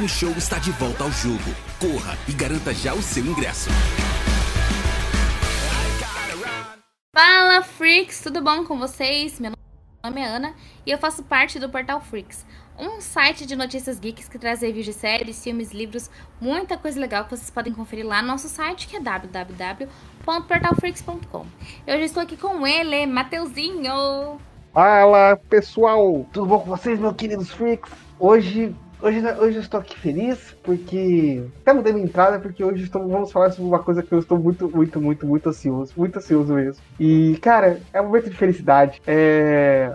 Game Show está de volta ao jogo. Corra e garanta já o seu ingresso. Fala Freaks, tudo bom com vocês? Meu nome é Ana e eu faço parte do Portal Freaks, um site de notícias geeks que traz reviews de séries, filmes, livros, muita coisa legal que vocês podem conferir lá no nosso site que é www.portalfreaks.com. Eu já estou aqui com ele, Mateuzinho. Fala pessoal, tudo bom com vocês, meus queridos freaks? Hoje, hoje, hoje eu estou aqui feliz porque até mudei minha entrada porque hoje estou, vamos falar sobre uma coisa que eu estou muito, muito, muito, muito ansioso, muito ansioso mesmo. E cara, é um momento de felicidade. É,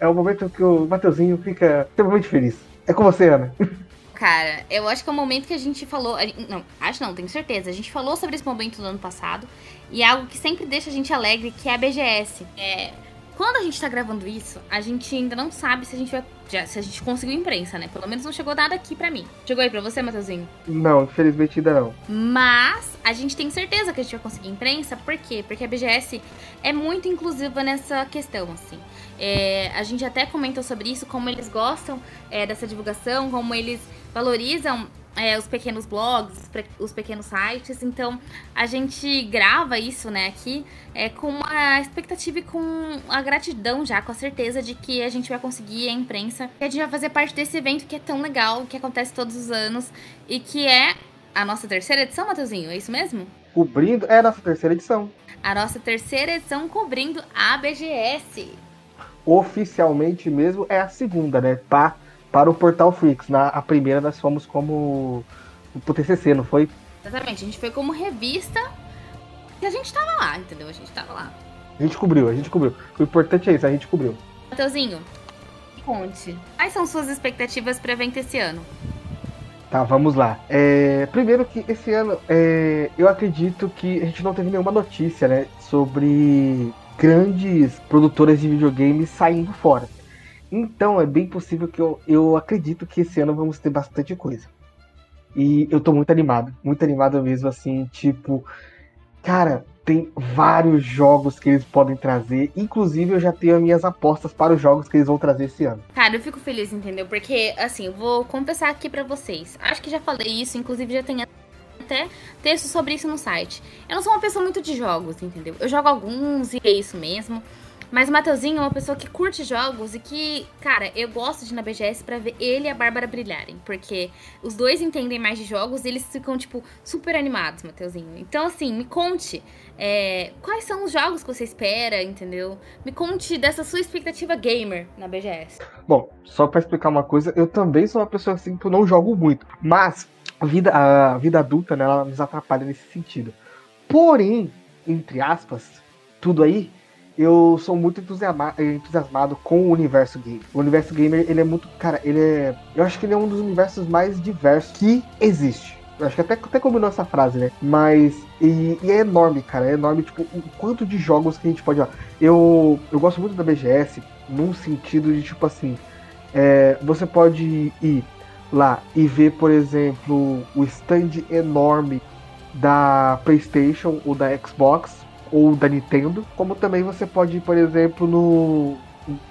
é o momento que o Mateuzinho fica extremamente feliz. É com você, Ana. Cara, eu acho que é o momento que a gente falou. Não, acho não, tenho certeza. A gente falou sobre esse momento no ano passado. E é algo que sempre deixa a gente alegre, que é a BGS. É quando a gente tá gravando isso, a gente ainda não sabe se a gente vai. Já, se a gente conseguiu imprensa, né? Pelo menos não chegou nada aqui pra mim. Chegou aí pra você, Matheusinho? Não, infelizmente ainda não. Mas a gente tem certeza que a gente vai conseguir imprensa. Por quê? Porque a BGS é muito inclusiva nessa questão, assim. É, a gente até comentou sobre isso, como eles gostam é, dessa divulgação, como eles valorizam é, os pequenos blogs, os pequenos sites. Então, a gente grava isso, né, aqui, é, com a expectativa e com a gratidão já, com a certeza de que a gente vai conseguir a imprensa. E a gente vai fazer parte desse evento que é tão legal, que acontece todos os anos e que é a nossa terceira edição, Matheusinho, é isso mesmo? Cobrindo, é a nossa terceira edição. A nossa terceira edição cobrindo a BGS. Oficialmente mesmo é a segunda, né? Tá para o Portal Freaks. Na a primeira nós fomos como o TCC, não foi? Exatamente, a gente foi como revista e a gente tava lá, entendeu? A gente tava lá. A gente cobriu, a gente cobriu. O importante é isso, a gente cobriu. Mateuzinho, conte. Quais são suas expectativas para evento esse ano? Tá, vamos lá. É, primeiro que esse ano é, eu acredito que a gente não teve nenhuma notícia, né, sobre grandes produtoras de videogames saindo fora. Então é bem possível que eu, eu acredito que esse ano vamos ter bastante coisa. E eu tô muito animado, muito animado mesmo, assim, tipo, cara, tem vários jogos que eles podem trazer. Inclusive, eu já tenho as minhas apostas para os jogos que eles vão trazer esse ano. Cara, eu fico feliz, entendeu? Porque, assim, vou confessar aqui para vocês. Acho que já falei isso, inclusive já tem até texto sobre isso no site. Eu não sou uma pessoa muito de jogos, entendeu? Eu jogo alguns e é isso mesmo. Mas o Mateuzinho é uma pessoa que curte jogos e que, cara, eu gosto de ir na BGS pra ver ele e a Bárbara brilharem. Porque os dois entendem mais de jogos e eles ficam, tipo, super animados, Mateuzinho. Então, assim, me conte é, quais são os jogos que você espera, entendeu? Me conte dessa sua expectativa gamer na BGS. Bom, só para explicar uma coisa, eu também sou uma pessoa assim que eu não jogo muito. Mas a vida, a vida adulta, né, ela nos atrapalha nesse sentido. Porém, entre aspas, tudo aí eu sou muito entusiasmado com o universo gamer. O universo gamer, ele é muito. Cara, ele é. Eu acho que ele é um dos universos mais diversos que existe. Eu acho que até, até combinou essa frase, né? Mas. E, e, é enorme, cara. É enorme, tipo, o quanto de jogos que a gente pode. Eu, eu gosto muito da BGS num sentido de, tipo assim. É, você pode ir lá e ver, por exemplo, o stand enorme da PlayStation ou da Xbox ou da Nintendo, como também você pode por exemplo, no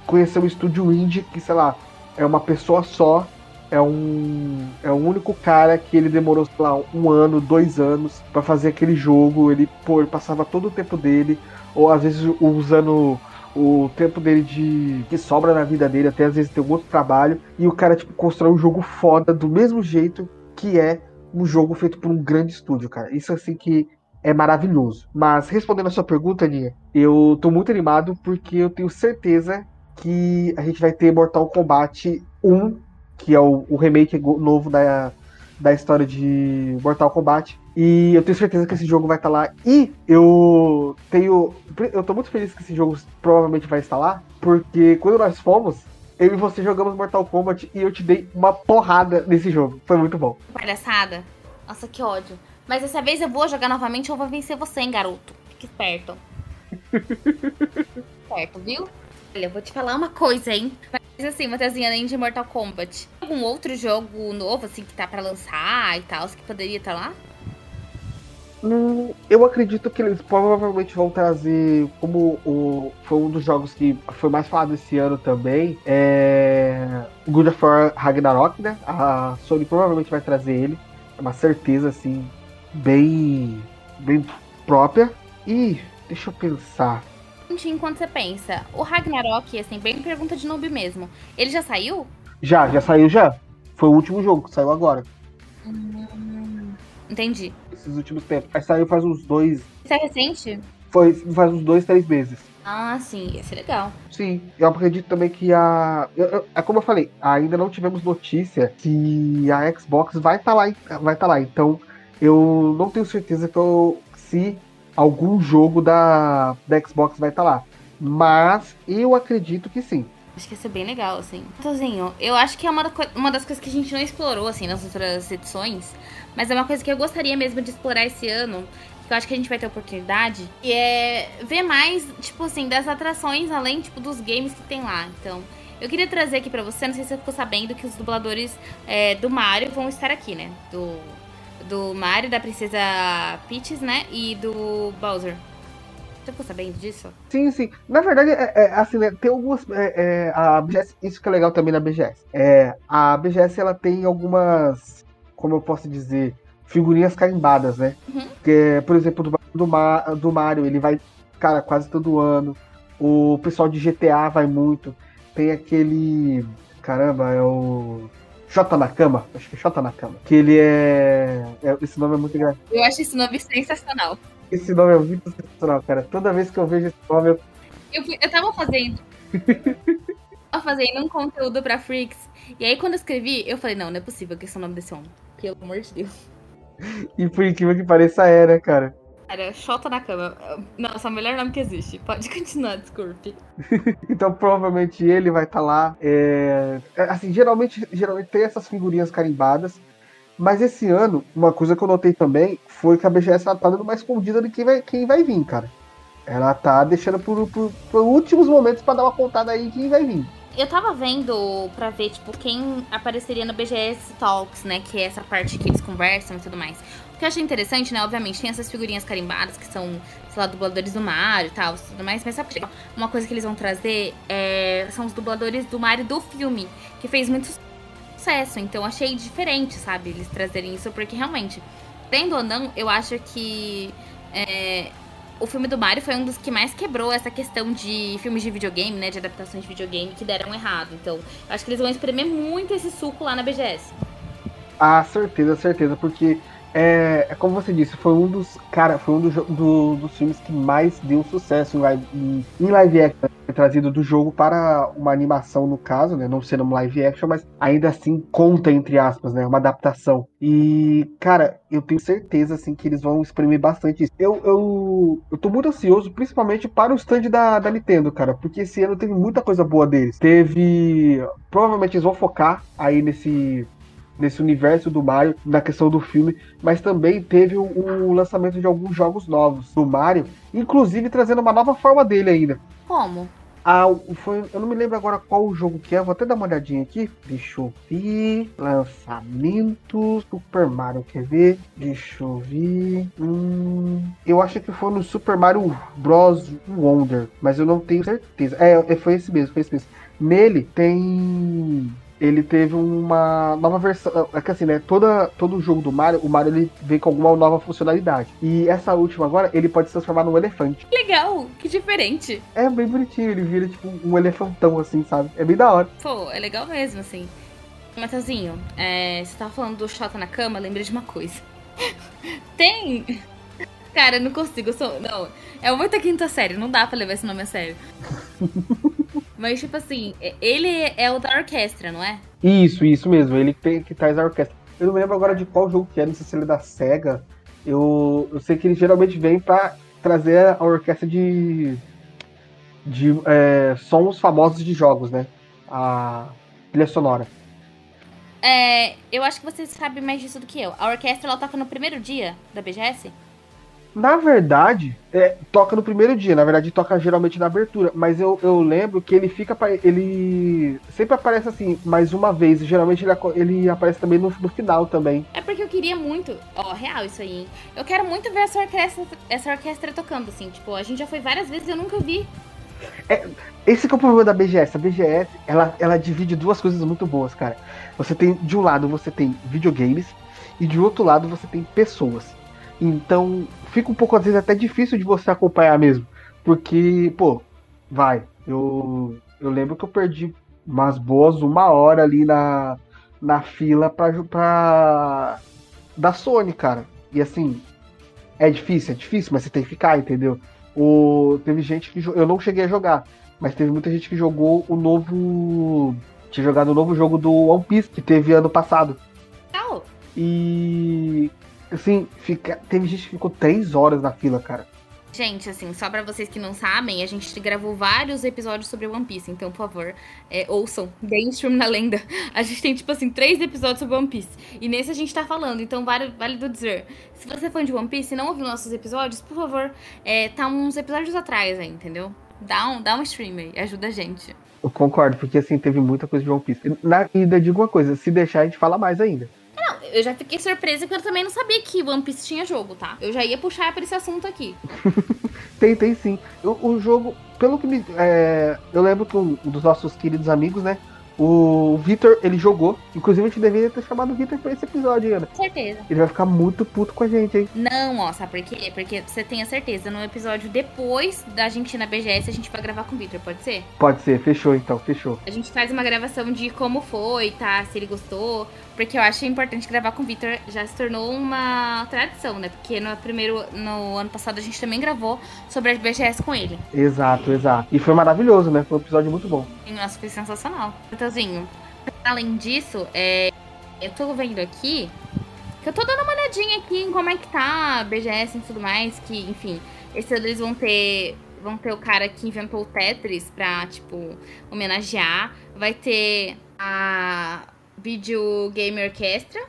conhecer um estúdio indie que, sei lá, é uma pessoa só, é um é um único cara que ele demorou, sei lá, um ano, dois anos para fazer aquele jogo, ele, ele passava todo o tempo dele, ou às vezes usando o tempo dele de que sobra na vida dele, até às vezes tem um outro trabalho, e o cara tipo constrói um jogo foda do mesmo jeito que é um jogo feito por um grande estúdio, cara. Isso assim que é maravilhoso. Mas respondendo a sua pergunta, Aninha, eu tô muito animado porque eu tenho certeza que a gente vai ter Mortal Kombat 1, que é o, o remake novo da, da história de Mortal Kombat. E eu tenho certeza que esse jogo vai estar tá lá. E eu tenho. Eu tô muito feliz que esse jogo provavelmente vai estar lá. Porque quando nós fomos, eu e você jogamos Mortal Kombat e eu te dei uma porrada nesse jogo. Foi muito bom. Palhaçada. Nossa, que ódio. Mas dessa vez eu vou jogar novamente ou vou vencer você, hein, garoto. Fique esperto. certo, viu? Olha, eu vou te falar uma coisa, hein? Mas assim, Matheusinha, além de Mortal Kombat, algum outro jogo novo, assim, que tá pra lançar e tal, que poderia estar tá lá? Hum, eu acredito que eles provavelmente vão trazer, como o, foi um dos jogos que foi mais falado esse ano também, é God of War Ragnarok, né? A Sony provavelmente vai trazer ele. É uma certeza, assim, bem, bem própria. E deixa eu pensar. Enquanto você pensa, o Ragnarok, assim, bem pergunta de noob mesmo, ele já saiu? Já, já saiu já. Foi o último jogo que saiu agora. Hum, entendi. Esses últimos tempos. Aí saiu faz uns dois. Isso é recente? Foi faz uns dois, três meses. Ah, sim, ia ser legal. Sim, eu acredito também que a. é como eu falei, ainda não tivemos notícia que a Xbox vai estar tá lá. Vai estar tá lá. Então, eu não tenho certeza que eu, se algum jogo da, da Xbox vai estar tá lá. Mas eu acredito que sim. Acho que ia ser bem legal, assim. Tozinho, eu acho que é uma, uma das coisas que a gente não explorou, assim, nas outras edições. Mas é uma coisa que eu gostaria mesmo de explorar esse ano. Que eu acho que a gente vai ter oportunidade. E é ver mais, tipo assim, das atrações, além, tipo, dos games que tem lá. Então, eu queria trazer aqui pra você, não sei se você ficou sabendo, que os dubladores é, do Mario vão estar aqui, né? Do, do Mario, da Princesa Peach, né? E do Bowser. Você ficou sabendo disso? Sim, sim. Na verdade, é, é assim, né, tem algumas. É, é, a BGS, isso que é legal também na BGS. É, a BGS ela tem algumas. Como eu posso dizer? Figurinhas carimbadas, né? Uhum. Que, por exemplo, do, do, do Mario, ele vai, cara, quase todo ano. O pessoal de GTA vai muito. Tem aquele. Caramba, é o. Jota na cama, acho que é Jota na cama. Que ele é... é. Esse nome é muito engraçado. Eu acho esse nome sensacional. Esse nome é muito sensacional, cara. Toda vez que eu vejo esse nome, eu. Eu, eu tava fazendo. tava fazendo um conteúdo pra Freaks. E aí, quando eu escrevi, eu falei: não, não é possível que esse é o nome desse homem. Pelo amor de Deus. E por incrível que pareça, é, né, cara? Cara, Xota na cama. Nossa, o melhor nome que existe. Pode continuar, desculpe. então, provavelmente ele vai estar tá lá. É... Assim, geralmente, geralmente tem essas figurinhas carimbadas. Mas esse ano, uma coisa que eu notei também foi que a BGS ela tá dando mais escondida de quem vai, quem vai vir, cara. Ela tá deixando por, por, por últimos momentos para dar uma contada aí de quem vai vir. Eu tava vendo pra ver, tipo, quem apareceria no BGS Talks, né? Que é essa parte que eles conversam e tudo mais. O que eu achei interessante, né? Obviamente, tem essas figurinhas carimbadas que são, sei lá, dubladores do Mario e tal, tudo mais. Mas sabe uma coisa que eles vão trazer é, são os dubladores do Mario do filme, que fez muito sucesso. Então achei diferente, sabe, eles trazerem isso, porque realmente, tendo ou não, eu acho que é, o filme do Mario foi um dos que mais quebrou essa questão de filmes de videogame, né? De adaptações de videogame que deram errado. Então, acho que eles vão espremer muito esse suco lá na BGS. Ah, certeza, certeza, porque é, é, como você disse, foi um dos. Cara, foi um do, do, dos filmes que mais deu sucesso em live, em, em live action. Trazido do jogo para uma animação, no caso, né? Não sendo um live action, mas ainda assim conta, entre aspas, né? Uma adaptação. E, cara, eu tenho certeza, assim, que eles vão exprimir bastante isso. Eu, eu, eu tô muito ansioso, principalmente para o stand da, da Nintendo, cara, porque esse ano teve muita coisa boa deles. Teve. Provavelmente eles vão focar aí nesse nesse universo do Mario, na questão do filme, mas também teve o, o, lançamento de alguns jogos novos do Mario, inclusive trazendo uma nova forma dele ainda. Como? Ah, foi, eu não me lembro agora qual o jogo que é, vou até dar uma olhadinha aqui. Deixa eu ver. Lançamento Super Mario, quer ver? Deixa eu ver. Hum, eu acho que foi no Super Mario Bros. Wonder, mas eu não tenho certeza. É, foi esse mesmo, foi esse mesmo. Nele tem ele teve uma nova versão. É que assim, né? Toda, todo jogo do Mario, o Mario ele vem com alguma nova funcionalidade. E essa última agora, ele pode se transformar num elefante. Legal, que diferente. É bem bonitinho, ele vira tipo um elefantão, assim, sabe? É bem da hora. Pô, é legal mesmo, assim. Matheusinho, é, você tava falando do Xota na cama, lembrei de uma coisa. Tem. Cara, eu não consigo, eu sou. Não, é muita quinta série, não dá pra levar esse nome a sério. Mas, tipo assim, ele é o da orquestra, não é? Isso, isso mesmo. Ele tem que traz a orquestra. Eu não me lembro agora de qual jogo que é, não sei se ele é da SEGA. Eu, eu sei que ele geralmente vem pra trazer a orquestra de. de é, sons famosos de jogos, né? A trilha sonora. É, eu acho que você sabe mais disso do que eu. A orquestra ela toca no primeiro dia da BGS? Na verdade, é, toca no primeiro dia, na verdade toca geralmente na abertura, mas eu, eu lembro que ele fica. Ele sempre aparece assim, mais uma vez, e geralmente ele, ele aparece também no, no final também. É porque eu queria muito, ó, real isso aí, hein? Eu quero muito ver essa orquestra, essa orquestra tocando, assim, tipo, a gente já foi várias vezes e eu nunca vi. É, esse é o problema da BGS. A BGS, ela, ela divide duas coisas muito boas, cara. Você tem, de um lado, você tem videogames, e de outro lado, você tem pessoas. Então, fica um pouco, às vezes, até difícil de você acompanhar mesmo. Porque, pô, vai, eu, eu lembro que eu perdi umas boas uma hora ali na, na fila pra, pra. da Sony, cara. E assim, é difícil, é difícil, mas você tem que ficar, entendeu? O, teve gente que. Eu não cheguei a jogar, mas teve muita gente que jogou o novo. Tinha jogado o novo jogo do One Piece que teve ano passado. Oh. E assim, fica, teve gente que ficou três horas na fila, cara. Gente, assim, só para vocês que não sabem, a gente gravou vários episódios sobre One Piece, então, por favor, é, ouçam, deem stream na lenda. A gente tem, tipo assim, três episódios sobre One Piece. E nesse a gente tá falando, então vale, vale do dizer. Se você é fã de One Piece e não ouviu nossos episódios, por favor, é, tá uns episódios atrás aí, entendeu? Dá um, dá um stream aí, ajuda a gente. Eu concordo, porque assim, teve muita coisa de One Piece. Na, e ainda digo uma coisa, se deixar a gente fala mais ainda. Eu já fiquei surpresa porque eu também não sabia que One Piece tinha jogo, tá? Eu já ia puxar pra esse assunto aqui. tem, tem sim. O, o jogo, pelo que me. É, eu lembro que um dos nossos queridos amigos, né? O Vitor, ele jogou. Inclusive, a gente deveria ter chamado o Vitor pra esse episódio, Ana. Com certeza. Ele vai ficar muito puto com a gente, hein? Não, ó, sabe por quê? Porque você tenha certeza, no episódio depois da gente ir na BGS, a gente vai gravar com o Vitor, pode ser? Pode ser, fechou então, fechou. A gente faz uma gravação de como foi, tá? Se ele gostou. Porque eu acho importante gravar com o Vitor. Já se tornou uma tradição, né? Porque no primeiro, no ano passado, a gente também gravou sobre a BGS com ele. Exato, exato. E foi maravilhoso, né? Foi um episódio muito bom. Nossa, foi sensacional. Matheusinho, além disso, é, eu tô vendo aqui que eu tô dando uma olhadinha aqui em como é que tá a BGS e tudo mais, que, enfim, esse ano eles vão ter vão ter o cara que inventou o Tetris pra, tipo, homenagear. Vai ter a Video Game Orchestra,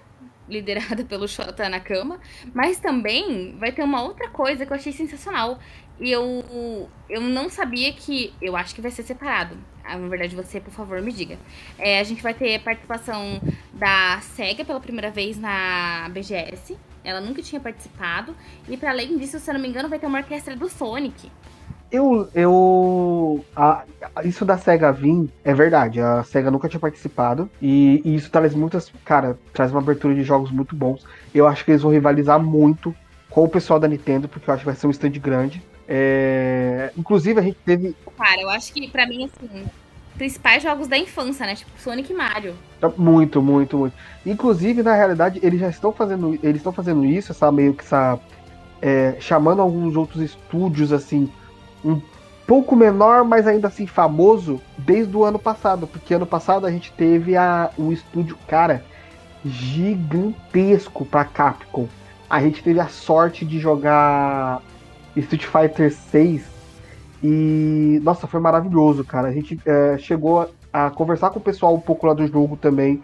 liderada pelo Shota Nakama, mas também vai ter uma outra coisa que eu achei sensacional. E eu, eu não sabia que. Eu acho que vai ser separado. Ah, na verdade, você, por favor, me diga. É, a gente vai ter participação da SEGA pela primeira vez na BGS. Ela nunca tinha participado. E para além disso, se eu não me engano, vai ter uma orquestra do Sonic. Eu. eu a, isso da SEGA vir é verdade. A SEGA nunca tinha participado. E, e, isso traz muitas. Cara, traz uma abertura de jogos muito bons. Eu acho que eles vão rivalizar muito com o pessoal da Nintendo, porque eu acho que vai ser um stand grande. É, inclusive, a gente teve. Cara, eu acho que para mim, assim, principais jogos da infância, né? Tipo Sonic e Mario. Muito, muito, muito. Inclusive, na realidade, eles já estão fazendo. Eles estão fazendo isso, essa meio que essa. É, chamando alguns outros estúdios assim um pouco menor, mas ainda assim famoso, desde o ano passado. Porque ano passado a gente teve a, um estúdio, cara, gigantesco para Capcom. A gente teve a sorte de jogar Street Fighter 6 e nossa, foi maravilhoso, cara. A gente é, chegou a, a, conversar com o pessoal um pouco lá do jogo também.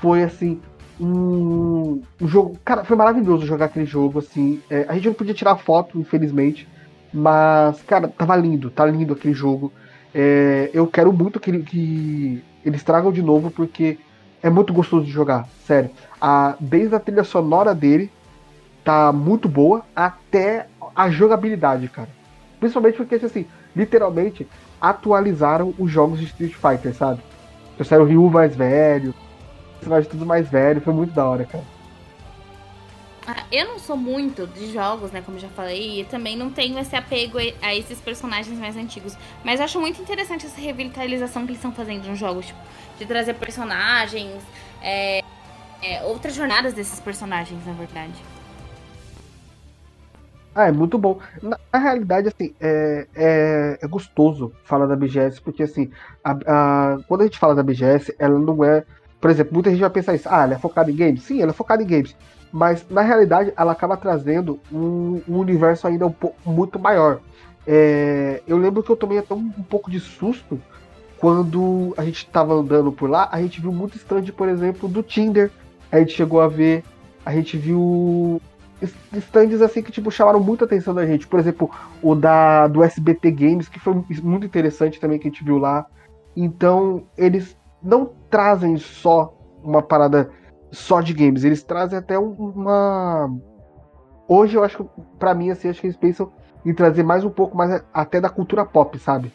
Foi assim. Um, um jogo. Cara, foi maravilhoso jogar aquele jogo, assim. É, a gente não podia tirar foto, infelizmente. Mas, cara, tava lindo, tá lindo aquele jogo. É, eu quero muito que, que, eles tragam de novo, porque é muito gostoso de jogar, sério. A, desde a trilha sonora dele, tá muito boa, até a jogabilidade, cara. Principalmente porque, assim, literalmente atualizaram os jogos de Street Fighter, sabe? Trouxeram o Ryu mais velho, personagem tudo mais velho, foi muito da hora, cara. Ah, eu não sou muito de jogos, né? Como já falei, e também não tenho esse apego a esses personagens mais antigos. Mas acho muito interessante essa revitalização que eles estão fazendo nos jogos, tipo, de trazer personagens, é, é, outras jornadas desses personagens, na verdade. Ah, é muito bom. Na, na realidade, assim, é, é, é, gostoso falar da BGS, porque assim, a, a, quando a gente fala da BGS, ela não é. Por exemplo, muita gente vai pensar isso, ah, ela é focada em games? Sim, ela é focada em games mas na realidade ela acaba trazendo um, um universo ainda um muito maior. É, eu lembro que eu tomei até um, um, pouco de susto quando a gente estava andando por lá, a gente viu muito stand, por exemplo, do Tinder. A gente chegou a ver, a gente viu stands assim que tipo chamaram muita atenção da gente. Por exemplo, o da do SBT Games, que foi muito interessante também que a gente viu lá. Então, eles não trazem só uma parada só de games, eles trazem até uma Hoje eu acho que para mim assim, acho que eles pensam em trazer mais um pouco mais até da cultura pop, sabe?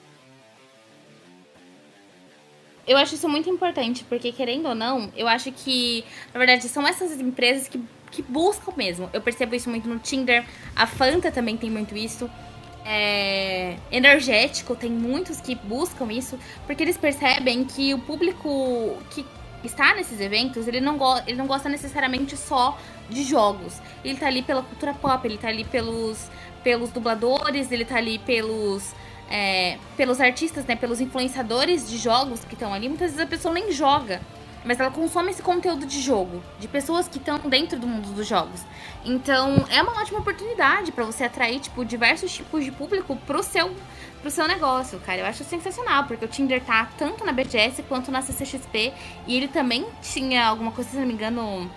Eu acho isso muito importante, porque querendo ou não, eu acho que, na verdade, são essas empresas que, que buscam mesmo. Eu percebo isso muito no Tinder, a Fanta também tem muito isso. É, energético, tem muitos que buscam isso, porque eles percebem que o público que está nesses eventos, ele não, ele não gosta necessariamente só de jogos. Ele tá ali pela cultura pop, ele tá ali pelos, pelos dubladores, ele tá ali pelos é, pelos artistas, né, pelos influenciadores de jogos que estão ali, muitas vezes a pessoa nem joga, mas ela consome esse conteúdo de jogo, de pessoas que estão dentro do mundo dos jogos. Então, é uma ótima oportunidade para você atrair, tipo, diversos tipos de público pro seu pro seu negócio, cara. Eu acho sensacional, porque o Tinder tá tanto na BGS quanto na CCXP, e ele também tinha alguma coisa, se não me engano,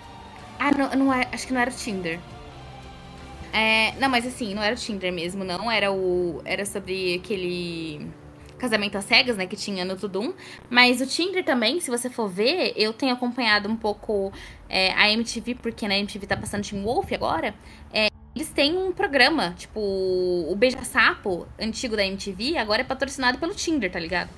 ah, não, não é, acho que não era o Tinder. É, não, mas assim, não era o Tinder mesmo, não. Era o. Era sobre aquele casamento às cegas, né, que tinha no Tudum. Mas o Tinder também, se você for ver, eu tenho acompanhado um pouco é, a MTV, porque na MTV tá passando Team Wolf agora. É, eles têm um programa, tipo, o Beija Sapo, antigo da MTV, agora é patrocinado pelo Tinder, tá ligado?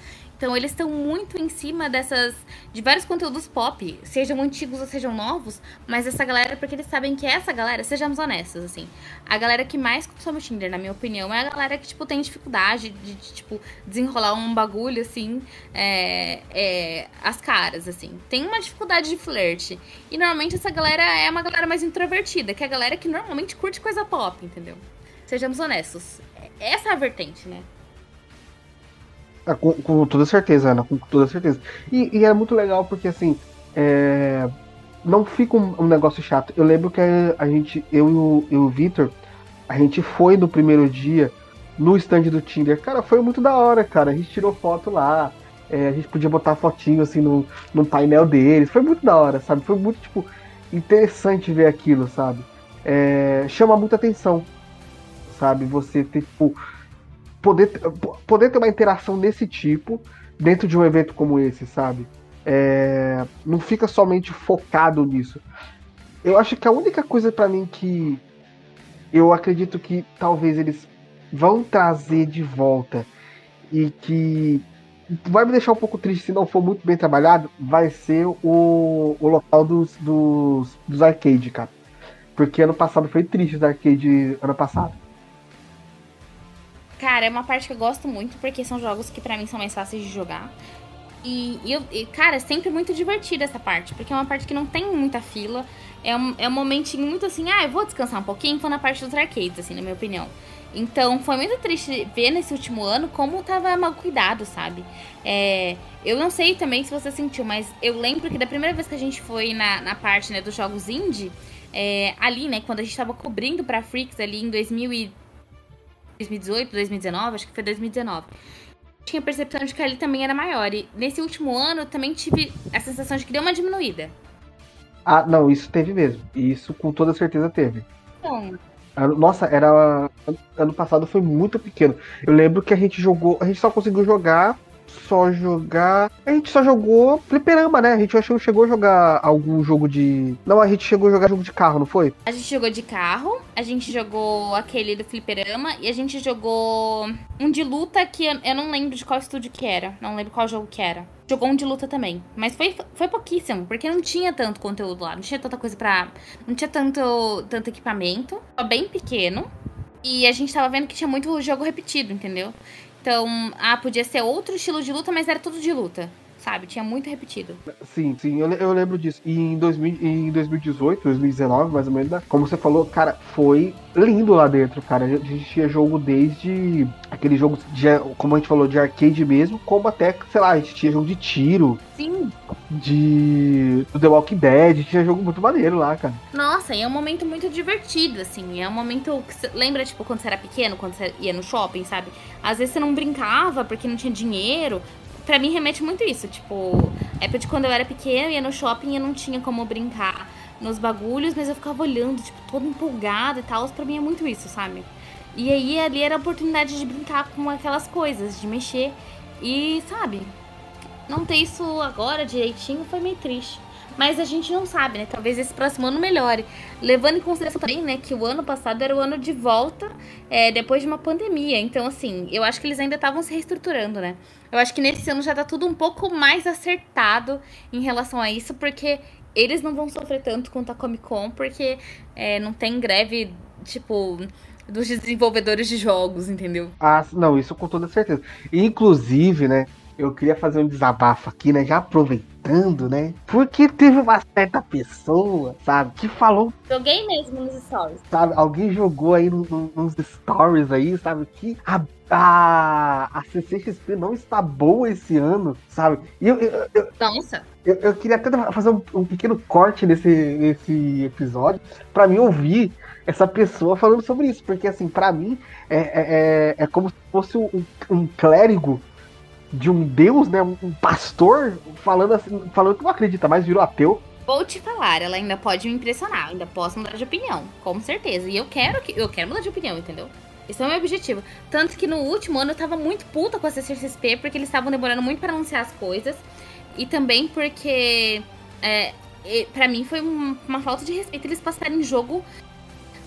Então eles estão muito em cima dessas. de vários conteúdos pop, sejam antigos ou sejam novos, mas essa galera, porque eles sabem que essa galera, sejamos honestos, assim, a galera que mais consome o Tinder, na minha opinião, é a galera que, tipo, tem dificuldade de, de tipo, desenrolar um bagulho, assim, é, é, as caras, assim. Tem uma dificuldade de flerte. E normalmente essa galera é uma galera mais introvertida, que é a galera que normalmente curte coisa pop, entendeu? Sejamos honestos. Essa é a vertente, né? Ah, com, com, toda certeza, Ana, com toda certeza. E, e é muito legal porque, assim, é... não fica um, um, negócio chato. Eu lembro que a, a gente, eu e o, o Victor, a gente foi no primeiro dia no stand do Tinder. Cara, foi muito da hora, cara. A gente tirou foto lá. É, a gente podia botar fotinho assim no, no painel deles. Foi muito da hora, sabe? Foi muito, tipo, interessante ver aquilo, sabe? É, chama muita atenção, sabe? Você ter, tipo, poder, poder ter uma interação desse tipo dentro de um evento como esse, sabe? É, não fica somente focado nisso. Eu acho que a única coisa para mim que eu acredito que talvez eles vão trazer de volta e que vai me deixar um pouco triste se não for muito bem trabalhado, vai ser o, o local dos, dos, dos arcade, cara. Porque ano passado foi triste os arcade ano passado. Cara, é uma parte que eu gosto muito, porque são jogos que para mim são mais fáceis de jogar. E, e, eu, e, cara, é sempre muito divertida essa parte, porque é uma parte que não tem muita fila. É um, é um momentinho muito assim, ah, eu vou descansar um pouquinho, foi na parte dos arcades, assim, na minha opinião. Então foi muito triste ver nesse último ano como tava mal cuidado, sabe? É, eu não sei também se você sentiu, mas eu lembro que da primeira vez que a gente foi na, na parte né, dos jogos indie, é, ali, né, quando a gente tava cobrindo pra Freaks ali em 2000 2018, 2019, acho que foi 2019. Tinha a percepção de que ali também era maior. E nesse último ano eu também tive a sensação de que deu uma diminuída. Ah, não, isso teve mesmo. Isso com toda certeza teve. Então. Nossa, era. Ano passado foi muito pequeno. Eu lembro que a gente jogou. A gente só conseguiu jogar só jogar. A gente só jogou fliperama, né? A gente acho que chegou a jogar algum jogo de. Não, a gente chegou a jogar jogo de carro, não foi? A gente jogou de carro, a gente jogou aquele do fliperama e a gente jogou um de luta que eu não lembro de qual estúdio que era. Não lembro qual jogo que era. Jogou um de luta também. Mas foi, foi pouquíssimo, porque não tinha tanto conteúdo lá. Não tinha tanta coisa pra. Não tinha tanto, tanto equipamento. Só bem pequeno. E a gente tava vendo que tinha muito jogo repetido, entendeu? Então, ah, podia ser outro estilo de luta, mas era tudo de luta sabe? Tinha muito repetido. Sim, sim, eu, eu lembro disso. E em, 2000, em 2018, 2019, mais ou menos, né? como você falou, cara, foi lindo lá dentro, cara. A gente tinha jogo desde aquele jogo, de, como a gente falou, de arcade mesmo, como até, sei lá, a gente tinha jogo de tiro. Sim. De do The Walking Dead, tinha jogo muito maneiro lá, cara. Nossa, e é um momento muito divertido, assim. É um momento que você lembra, tipo, quando você era pequeno, quando você ia no shopping, sabe? Às vezes você não brincava porque não tinha dinheiro, para mim remete muito isso, tipo, época de quando eu era pequena, ia no shopping e não tinha como brincar nos bagulhos, mas eu ficava olhando, tipo, toda empolgada e tal. Pra mim é muito isso, sabe? E aí ali era a oportunidade de brincar com aquelas coisas, de mexer. E, sabe, não ter isso agora direitinho foi meio triste. Mas a gente não sabe, né? Talvez esse próximo ano melhore. Levando em consideração também, né, que o ano passado era o ano de volta é, depois de uma pandemia. Então, assim, eu acho que eles ainda estavam se reestruturando, né? Eu acho que nesse ano já tá tudo um pouco mais acertado em relação a isso, porque eles não vão sofrer tanto quanto a Comic Con, porque é, não tem greve, tipo, dos desenvolvedores de jogos, entendeu? Ah, não, isso com toda certeza. Inclusive, né, eu queria fazer um desabafo aqui, né? Já aproveitando, né? Porque teve uma certa pessoa, sabe, que falou. Joguei mesmo nos stories. Sabe, alguém jogou aí nos, nos stories aí, sabe, que a, a, a CCXP não está boa esse ano, sabe? E eu, eu, eu Nossa. Eu, eu, queria até fazer um, um, pequeno corte nesse, nesse episódio para mim ouvir essa pessoa falando sobre isso, porque assim, para mim é, é, é, é como se fosse um, um clérigo de um deus, né? Um pastor falando assim, falando que não acredita mais, virou ateu. Vou te falar, ela ainda pode me impressionar, ainda posso mudar de opinião, com certeza. E eu quero que eu quero mudar de opinião, entendeu? Esse é o meu objetivo. Tanto que no último ano eu tava muito puta com a CCXP, porque eles estavam demorando muito para anunciar as coisas. E também porque, é, para mim, foi uma falta de respeito eles passarem jogo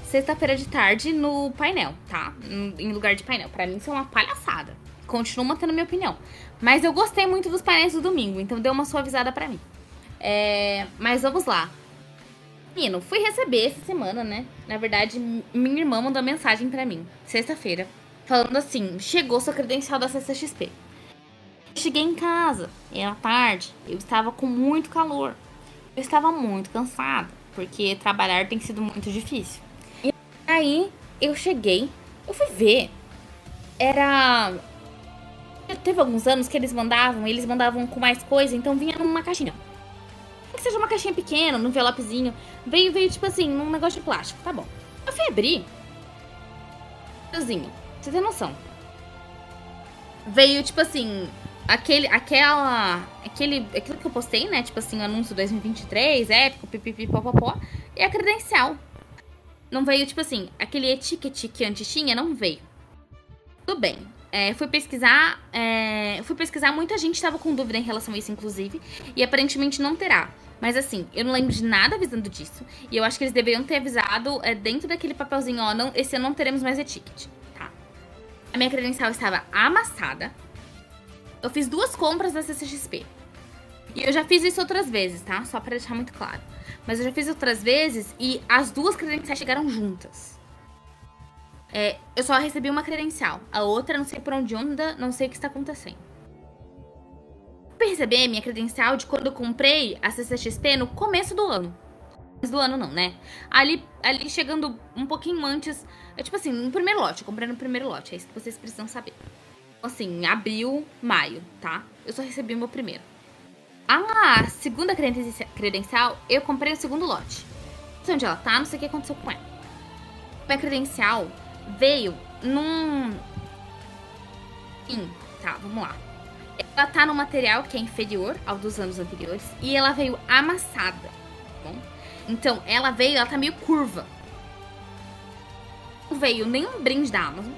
sexta-feira de tarde no painel, tá? Em lugar de painel. Para mim, isso é uma palhaçada. Continuo mantendo minha opinião. Mas eu gostei muito dos painéis do domingo, então deu uma suavizada para mim. É, mas vamos lá. Menino, fui receber essa semana, né? Na verdade, minha irmã mandou mensagem para mim, sexta-feira, falando assim: chegou sua credencial da CCXP. Cheguei em casa, era tarde, eu estava com muito calor. Eu estava muito cansada, porque trabalhar tem sido muito difícil. Aí eu cheguei, eu fui ver. Era Teve alguns anos que eles mandavam, eles mandavam com mais coisa, então vinha numa caixinha. Que seja uma caixinha pequena, num envelopezinho. Veio, veio tipo assim, num negócio de plástico, tá bom. Eu fui abrir. Você tem noção? Veio tipo assim, aquele, aquela, aquele, aquilo que eu postei, né? Tipo assim, anúncio 2023, épico, pipipipopopó, e a credencial. Não veio, tipo assim, aquele etiquete que antes tinha, não veio. Tudo bem. É, fui pesquisar, é, fui pesquisar, muita gente estava com dúvida em relação a isso, inclusive, e aparentemente não terá. Mas assim, eu não lembro de nada avisando disso. E eu acho que eles deveriam ter avisado é, dentro daquele papelzinho, ó, não, esse ano não teremos mais e-ticket, tá? A minha credencial estava amassada. Eu fiz duas compras da CCXP. E eu já fiz isso outras vezes, tá? Só para deixar muito claro. Mas eu já fiz outras vezes e as duas credenciais chegaram juntas. É, eu só recebi uma credencial. A outra, não sei por onde anda, não sei o que está acontecendo. Eu minha credencial de quando eu comprei a CCXP no começo do ano. Do ano não, né? Ali, ali chegando um pouquinho antes. É tipo assim, no primeiro lote. Eu comprei no primeiro lote. É isso que vocês precisam saber. Assim, abril, maio, tá? Eu só recebi o meu primeiro. A segunda credencial, eu comprei no segundo lote. Não sei onde ela tá, não sei o que aconteceu com ela. Minha credencial veio num. Sim, tá, vamos lá. Ela tá no material que é inferior ao dos anos anteriores e ela veio amassada, tá bom? Então, ela veio, ela tá meio curva. Não veio nenhum brinde da Amazon.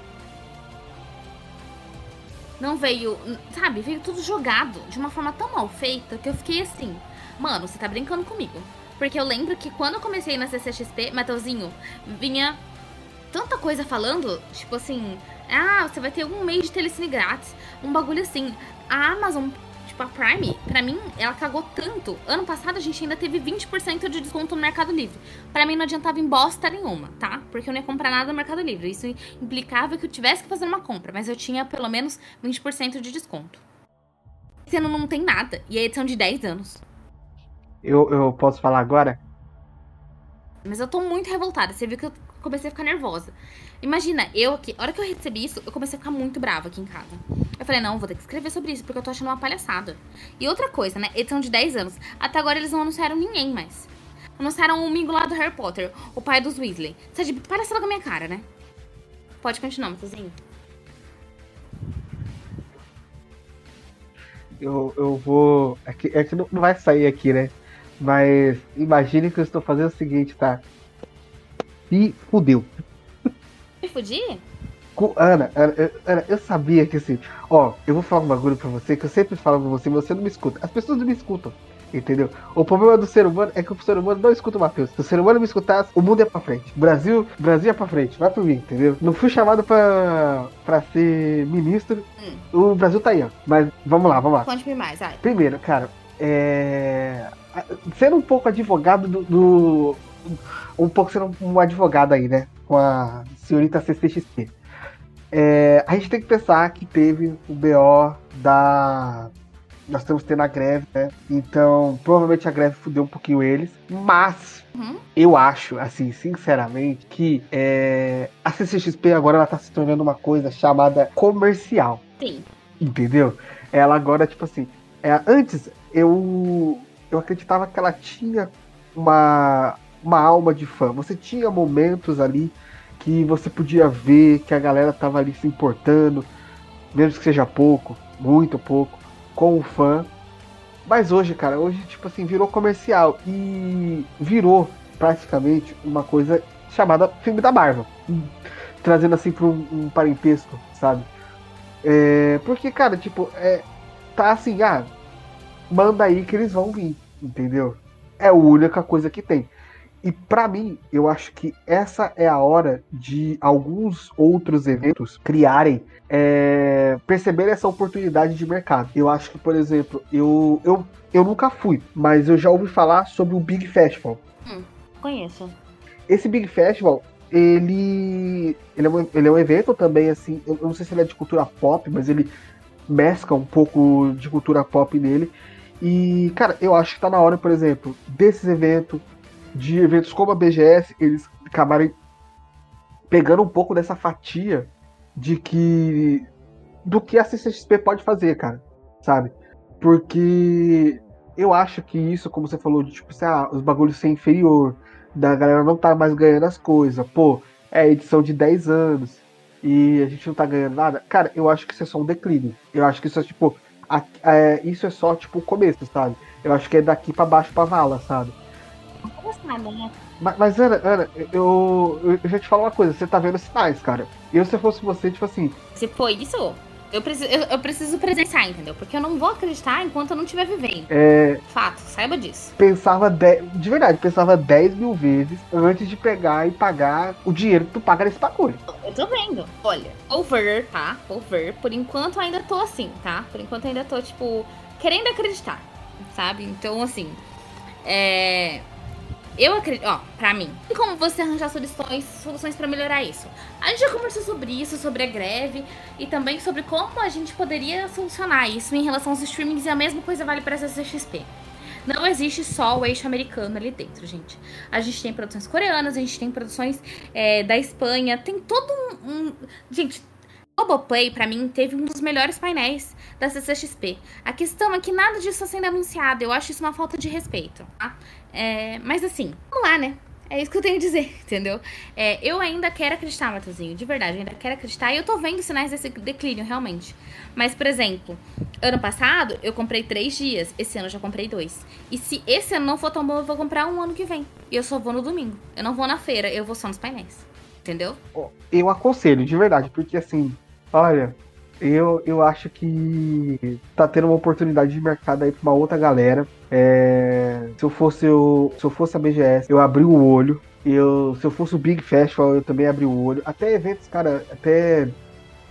Não veio, sabe, veio tudo jogado de uma forma tão mal feita que eu fiquei assim, mano, você tá brincando comigo. Porque eu lembro que quando eu comecei na CCXP, Mateuzinho, vinha tanta coisa falando, tipo assim, ah, você vai ter um mês de telecine grátis, um bagulho assim. A Amazon, tipo, a Prime, pra mim, ela cagou tanto. Ano passado a gente ainda teve 20% de desconto no Mercado Livre. Pra mim não adiantava em bosta nenhuma, tá? Porque eu não ia comprar nada no Mercado Livre. Isso implicava que eu tivesse que fazer uma compra, mas eu tinha pelo menos 20% de desconto. Esse ano não tem nada, e a edição de 10 anos. Eu, eu posso falar agora? Mas eu tô muito revoltada. Você viu que eu comecei a ficar nervosa. Imagina, eu aqui, a hora que eu recebi isso, eu comecei a ficar muito brava aqui em casa. Eu falei, não, vou ter que escrever sobre isso, porque eu tô achando uma palhaçada. E outra coisa, né? Edição de 10 anos. Até agora eles não anunciaram ninguém mais. Anunciaram o Mingo lá do Harry Potter, o pai dos Weasley. Você de palhaçada com a minha cara, né? Pode continuar, Matheusinho. Eu, eu vou. É que, é que não vai sair aqui, né? Mas imagine que eu estou fazendo o seguinte, tá? E fudeu. Me fudi? Ana, Ana, eu- Ana, eu sabia que assim, ó, eu vou falar um bagulho pra você que eu sempre falo pra você, mas você não me escuta. As pessoas não me escutam, entendeu? O problema do ser humano é que o ser humano não escuta o Matheus. Se o ser humano me escutasse, o mundo é pra frente. Brasil, Brasil é pra frente, vai por mim, entendeu? Não fui chamado pra, pra ser ministro, o Brasil tá aí, ó. Mas vamos lá, vamos lá. Conte-me mais, vai. Primeiro, cara, é. Sendo um pouco advogado do. do- Um pouco sendo um advogado aí, né? Com a senhorita CCXP. É, a gente tem que pensar que teve o BO da. Nós estamos tendo a greve, né? Então, provavelmente a greve fudeu um pouquinho eles. Mas, Uhum. eu acho, assim, sinceramente, que é, a CCXP agora ela tá se tornando uma coisa chamada comercial. Sim. Entendeu? Ela agora, tipo assim. é, antes, eu. Eu acreditava que ela tinha uma, uma alma de fã. Você tinha momentos ali que você podia ver que a galera tava ali se importando, mesmo que seja pouco, muito pouco, com o fã. Mas hoje, cara, hoje, tipo assim, virou comercial e virou praticamente uma coisa chamada filme da Marvel. Trazendo assim para um, um parentesco, sabe? É, porque, cara, tipo, é, tá assim, ah, manda aí que eles vão vir, entendeu? É a única coisa que tem. E pra mim, eu acho que essa é a hora de alguns outros eventos criarem, é, perceberem essa oportunidade de mercado. Eu acho que, por exemplo, eu, eu, eu nunca fui, mas eu já ouvi falar sobre o Big Festival. Conheço. Esse Big Festival, ele, ele, é um, ele é um evento também, assim, eu eu não sei se ele é de cultura pop, mas ele mescla um pouco de cultura pop nele. E, cara, eu acho que tá na hora, por exemplo, desses eventos, de eventos como a BGS, eles acabarem pegando um pouco dessa fatia de que. do que a CCXP pode fazer, cara, sabe? Porque eu acho que isso, como você falou, de tipo, ah, os bagulhos ser inferior, da galera não tá mais ganhando as coisas, pô, é edição de 10 anos e a gente não tá ganhando nada. Cara, eu acho que isso é só um declínio. Eu acho que isso é tipo. a- é, isso é só tipo o começo, sabe? Eu acho que é daqui pra baixo pra vala, sabe? Né? Mas, mas Ana, Ana, eu, eu, já te falo uma coisa, você tá vendo sinais, cara. Eu, se eu fosse você, tipo assim, Se foi isso, eu preciso, eu, eu preciso presenciar, entendeu? Porque eu não vou acreditar enquanto eu não estiver vivendo. é, Fato, saiba disso. pensava, de, de verdade, pensava 10 mil vezes antes de pegar e pagar o dinheiro que tu paga nesse bagulho. Eu tô vendo. Olha, over, tá? Over. Por enquanto ainda tô assim, tá? Por enquanto ainda tô, tipo, querendo acreditar, sabe? Então, assim, é. Eu acredito, ó, pra mim, tem como você arranjar soluções, soluções para melhorar isso? A gente já conversou sobre isso, sobre a greve e também sobre como a gente poderia solucionar isso em relação aos streamings e a mesma coisa vale para a CCXP. Não existe só o eixo americano ali dentro, gente. A gente tem produções coreanas, a gente tem produções é, da Espanha, tem todo um. um... Gente, Globoplay, pra mim, teve um dos melhores painéis da CCXP. A questão é que nada disso está sendo anunciado. Eu acho isso uma falta de respeito, tá? É, mas assim, vamos lá, né? É isso que eu tenho a dizer, entendeu? É, eu ainda quero acreditar, Matheusinho, de verdade, eu ainda quero acreditar. E eu tô vendo sinais desse declínio, realmente. Mas, por exemplo, ano passado eu comprei três dias, esse ano eu já comprei dois. E se esse ano não for tão bom, eu vou comprar um ano que vem. E eu só vou no domingo. Eu não vou na feira, eu vou só nos painéis. Entendeu? Eu aconselho, de verdade, porque assim, olha, eu, eu acho que tá tendo uma oportunidade de mercado aí pra uma outra galera. É, se eu fosse o, se eu fosse a BGS, eu abri o olho. Eu, se eu fosse o Big Festival, eu também abri o olho. Até eventos, cara, até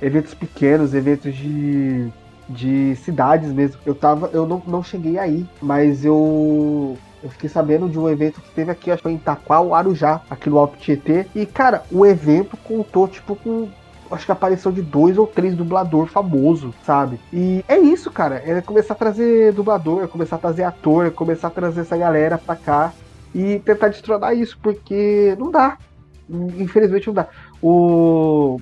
eventos pequenos, eventos de, de cidades mesmo. Eu tava, eu não, não cheguei aí, mas eu eu fiquei sabendo de um evento que teve aqui, acho que foi em Itaquá, Arujá, aqui no Alto Tietê. E, cara, o evento contou, tipo, com. Acho que aparição de dois ou três dublador famoso, sabe? E é isso, cara. É começar a trazer dublador, é começar a trazer ator, é começar a trazer essa galera pra cá e tentar destronar isso, porque não dá. Infelizmente não dá. O.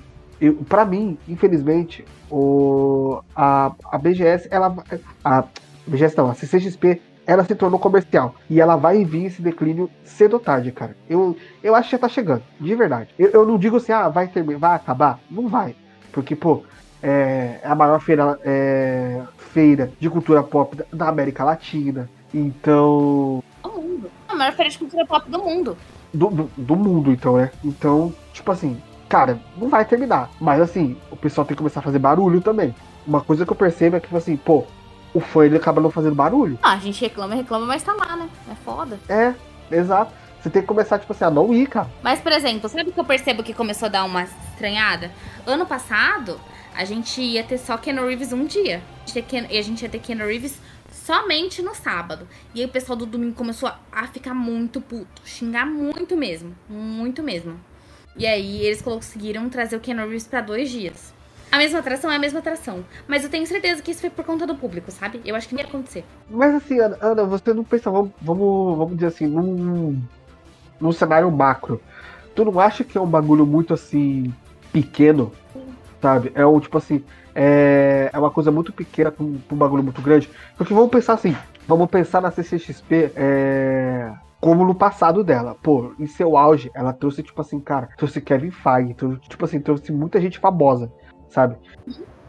Pra mim, infelizmente, o, a, a BGS, ela. A BGS não, a CCXP ela se tornou comercial. E ela vai vir esse declínio cedo ou tarde, cara. Eu, eu acho que já tá chegando, de verdade. Eu, eu não digo assim, ah, vai terminar, vai acabar. Não vai. Porque, pô, é a maior feira, é, feira de cultura pop da, América Latina. Então. O maior feira de cultura pop do mundo. Do, do, do mundo, então, né? Então, tipo assim, cara, não vai terminar. Mas assim, o pessoal tem que começar a fazer barulho também. Uma coisa que eu percebo é que, tipo assim, pô, o fã ele acaba não fazendo barulho. Ah, a gente reclama, reclama, mas tá lá, né? É foda. É, exato. Você tem que começar, tipo assim, a não ir, cara. Mas, por exemplo, sabe o que eu percebo que começou a dar uma estranhada? Ano passado, a gente ia ter só Ken Reeves um dia. E a gente ia ter Ken Reeves somente no sábado. E aí o pessoal do domingo começou a ficar muito puto. Xingar muito mesmo. Muito mesmo. E aí eles conseguiram trazer o Ken Reeves pra dois dias. A mesma atração é a mesma atração. Mas eu tenho certeza que isso foi por conta do público, sabe? Eu acho que nem ia acontecer. Mas assim, Ana, Ana você não pensa, vamos, vamos, vamos dizer assim, num, num cenário macro. Tu não acha que é um bagulho muito assim, pequeno? Sabe? É um tipo assim. É, é uma coisa muito pequena pra um, pra um bagulho muito grande. Porque vamos pensar assim, vamos pensar na CCXP é, como no passado dela. Pô, em seu auge, ela trouxe, tipo assim, cara, trouxe Kevin Feige, trouxe, tipo assim, trouxe muita gente famosa sabe?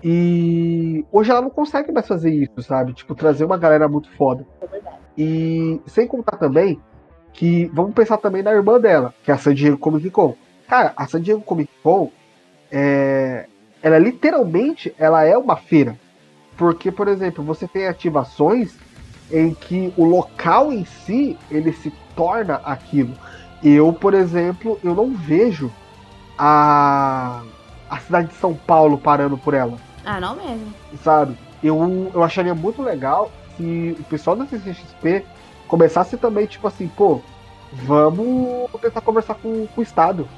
E hoje ela não consegue mais fazer isso, sabe? Tipo, trazer uma galera muito foda. E sem contar também que vamos pensar também na irmã dela, que é a San Diego Comic Con. Cara, a San Diego Comic Con é, ela literalmente ela é uma feira. Porque, por exemplo, você tem ativações em que o local em si ele se torna aquilo. Eu, por exemplo, eu não vejo a a cidade de São Paulo parando por ela. Ah, não mesmo. Sabe? Eu, eu acharia muito legal se o pessoal da CCXP começasse também, tipo assim, pô, vamos tentar conversar com, com o Estado.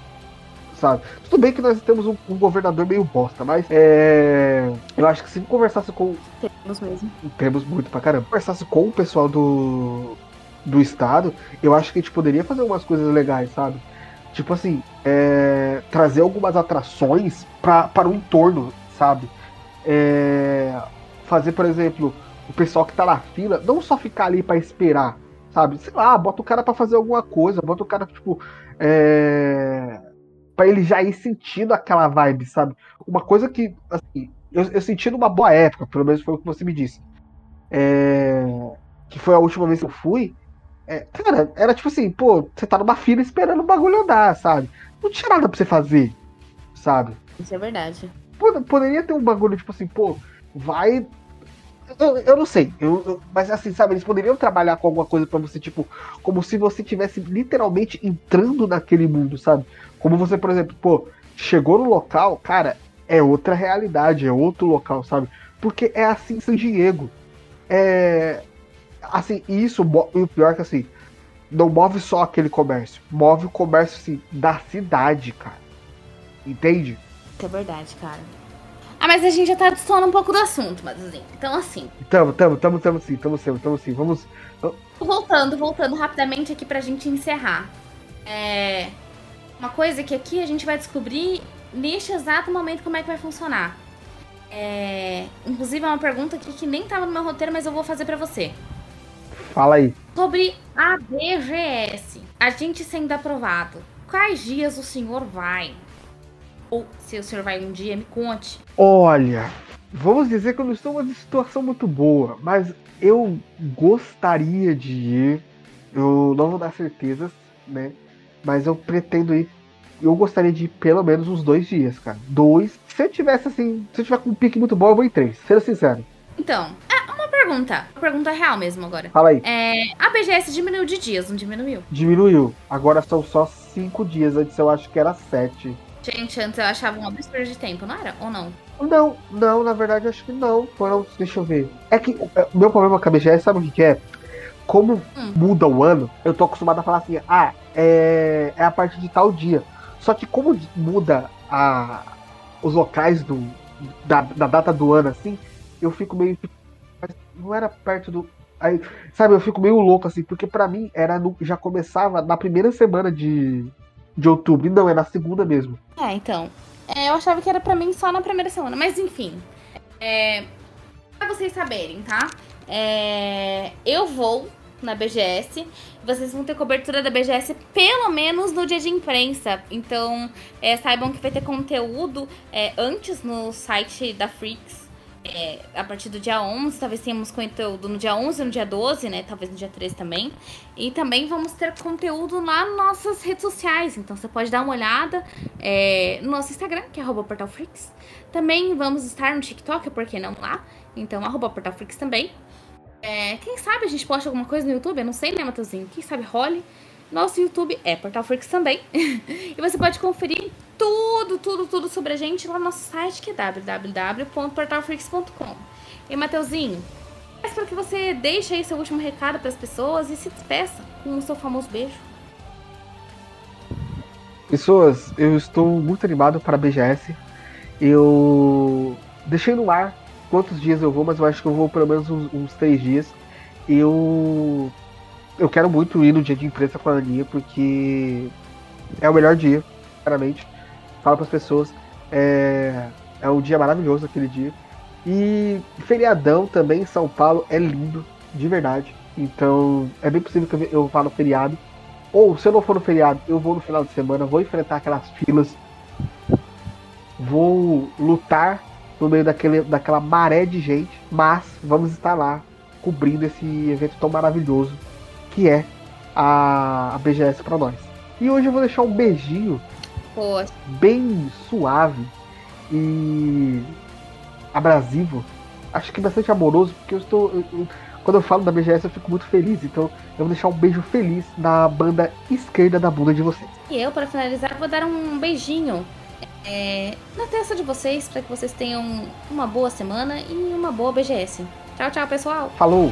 Sabe? Tudo bem que nós temos um, um governador meio bosta, mas é, eu acho que se conversasse com. Temos mesmo. Temos muito pra caramba. Conversasse com o pessoal do, do Estado, eu acho que a gente poderia fazer umas coisas legais, sabe? Tipo assim, é, trazer algumas atrações para o entorno, sabe? É, fazer, por exemplo, o pessoal que tá na fila, não só ficar ali para esperar, sabe? Sei lá, bota o cara para fazer alguma coisa, bota o cara, tipo, é, para ele já ir sentindo aquela vibe, sabe? Uma coisa que, assim, eu, eu senti numa boa época, pelo menos foi o que você me disse. É, que foi a última vez que eu fui, é, cara, era tipo assim, pô, você tá numa fila esperando o bagulho andar, sabe? Não tinha nada pra você fazer, sabe? Isso é verdade. Poderia ter um bagulho, tipo assim, pô, vai. Eu, eu não sei, eu, eu, mas assim, sabe, eles poderiam trabalhar com alguma coisa para você, tipo, como se você tivesse literalmente entrando naquele mundo, sabe? Como você, por exemplo, pô, chegou no local, cara, é outra realidade, é outro local, sabe? Porque é assim em San Diego. É, assim, isso, e o pior é que assim, não move só aquele comércio, move o comércio assim, da cidade, cara. Entende? É verdade, cara. Ah, mas a gente já tá destoando um pouco do assunto, mas assim, então assim. Tamo, tamo, tamo, tamo sim, tamo sim, tamo sim. Vamos. Voltando, voltando rapidamente aqui pra gente encerrar. É. Uma coisa que aqui a gente vai descobrir neste exato momento como é que vai funcionar. É... Inclusive é uma pergunta aqui que nem tava no meu roteiro, mas eu vou fazer para você. Fala aí. Sobre a BGS, a gente sendo aprovado, quais dias o senhor vai? Ou se o senhor vai um dia, me conte. Olha, vamos dizer que eu não estou numa situação muito boa, mas eu gostaria de ir. Eu não vou dar certezas, né? Mas eu pretendo ir. Eu gostaria de ir pelo menos uns dois dias, cara. Dois. Se eu tivesse assim, se eu tiver com um pique muito bom, eu vou em três. Seja sincero. Então, é pergunta. Uma pergunta real mesmo agora. Fala aí. É, a BGS diminuiu de dias, não diminuiu? Diminuiu. Agora são só cinco dias. Antes eu acho que era sete. Gente, antes eu achava um absurdo de tempo, não era? Ou não? Não, não, na verdade acho que não. Foram, deixa eu ver. É que é, o meu problema com a BGS, sabe o que, é? Como hum. muda o ano, eu tô acostumado a falar assim, ah, é, é a partir de tal dia. Só que como muda a, os locais do, da, da data do ano, assim, eu fico meio. Não era perto do. Aí, sabe, eu fico meio louco, assim, porque para mim era no, já começava na primeira semana de, de outubro. Não, é na segunda mesmo. É, então. É, eu achava que era para mim só na primeira semana. Mas enfim. É, pra vocês saberem, tá? É, eu vou na BGS. Vocês vão ter cobertura da BGS pelo menos no dia de imprensa. Então, é, saibam que vai ter conteúdo é, antes no site da Freaks é, a partir do dia 11, talvez tenhamos conteúdo no dia 11, no dia 12, né? Talvez no dia 13 também. E também vamos ter conteúdo lá nas nossas redes sociais. Então você pode dar uma olhada é, no nosso Instagram, que é portalfreaks. Também vamos estar no TikTok, por que não lá? Então, portalfreaks também. É, quem sabe a gente posta alguma coisa no YouTube? Eu não sei, né, Matheusinho? Quem sabe role. Nosso YouTube é Portal Freaks também. e você pode conferir tudo, tudo, tudo sobre a gente lá no nosso site que é www.portalfreaks.com. E Mateuzinho, peço para que você deixe aí seu último recado para as pessoas e se despeça com o seu famoso beijo. Pessoas, eu estou muito animado para a BGS. Eu deixei no ar quantos dias eu vou, mas eu acho que eu vou pelo menos uns, uns três dias. Eu eu quero muito ir no dia de imprensa com a Aninha, porque é o melhor dia, sinceramente fala para as pessoas. É, é um dia maravilhoso aquele dia. E feriadão também em São Paulo é lindo, de verdade. Então é bem possível que eu vá no feriado. Ou se eu não for no feriado, eu vou no final de semana, vou enfrentar aquelas filas, vou lutar no meio daquele, daquela maré de gente, mas vamos estar lá cobrindo esse evento tão maravilhoso que é a, a BGS para nós. E hoje eu vou deixar um beijinho Poxa. bem suave e abrasivo. Acho que bastante amoroso, porque eu estou. Eu, quando eu falo da BGS eu fico muito feliz. Então eu vou deixar um beijo feliz na banda esquerda da bunda de vocês. E eu, para finalizar, vou dar um beijinho é, na testa de vocês para que vocês tenham uma boa semana e uma boa BGS. Tchau, tchau, pessoal. Falou!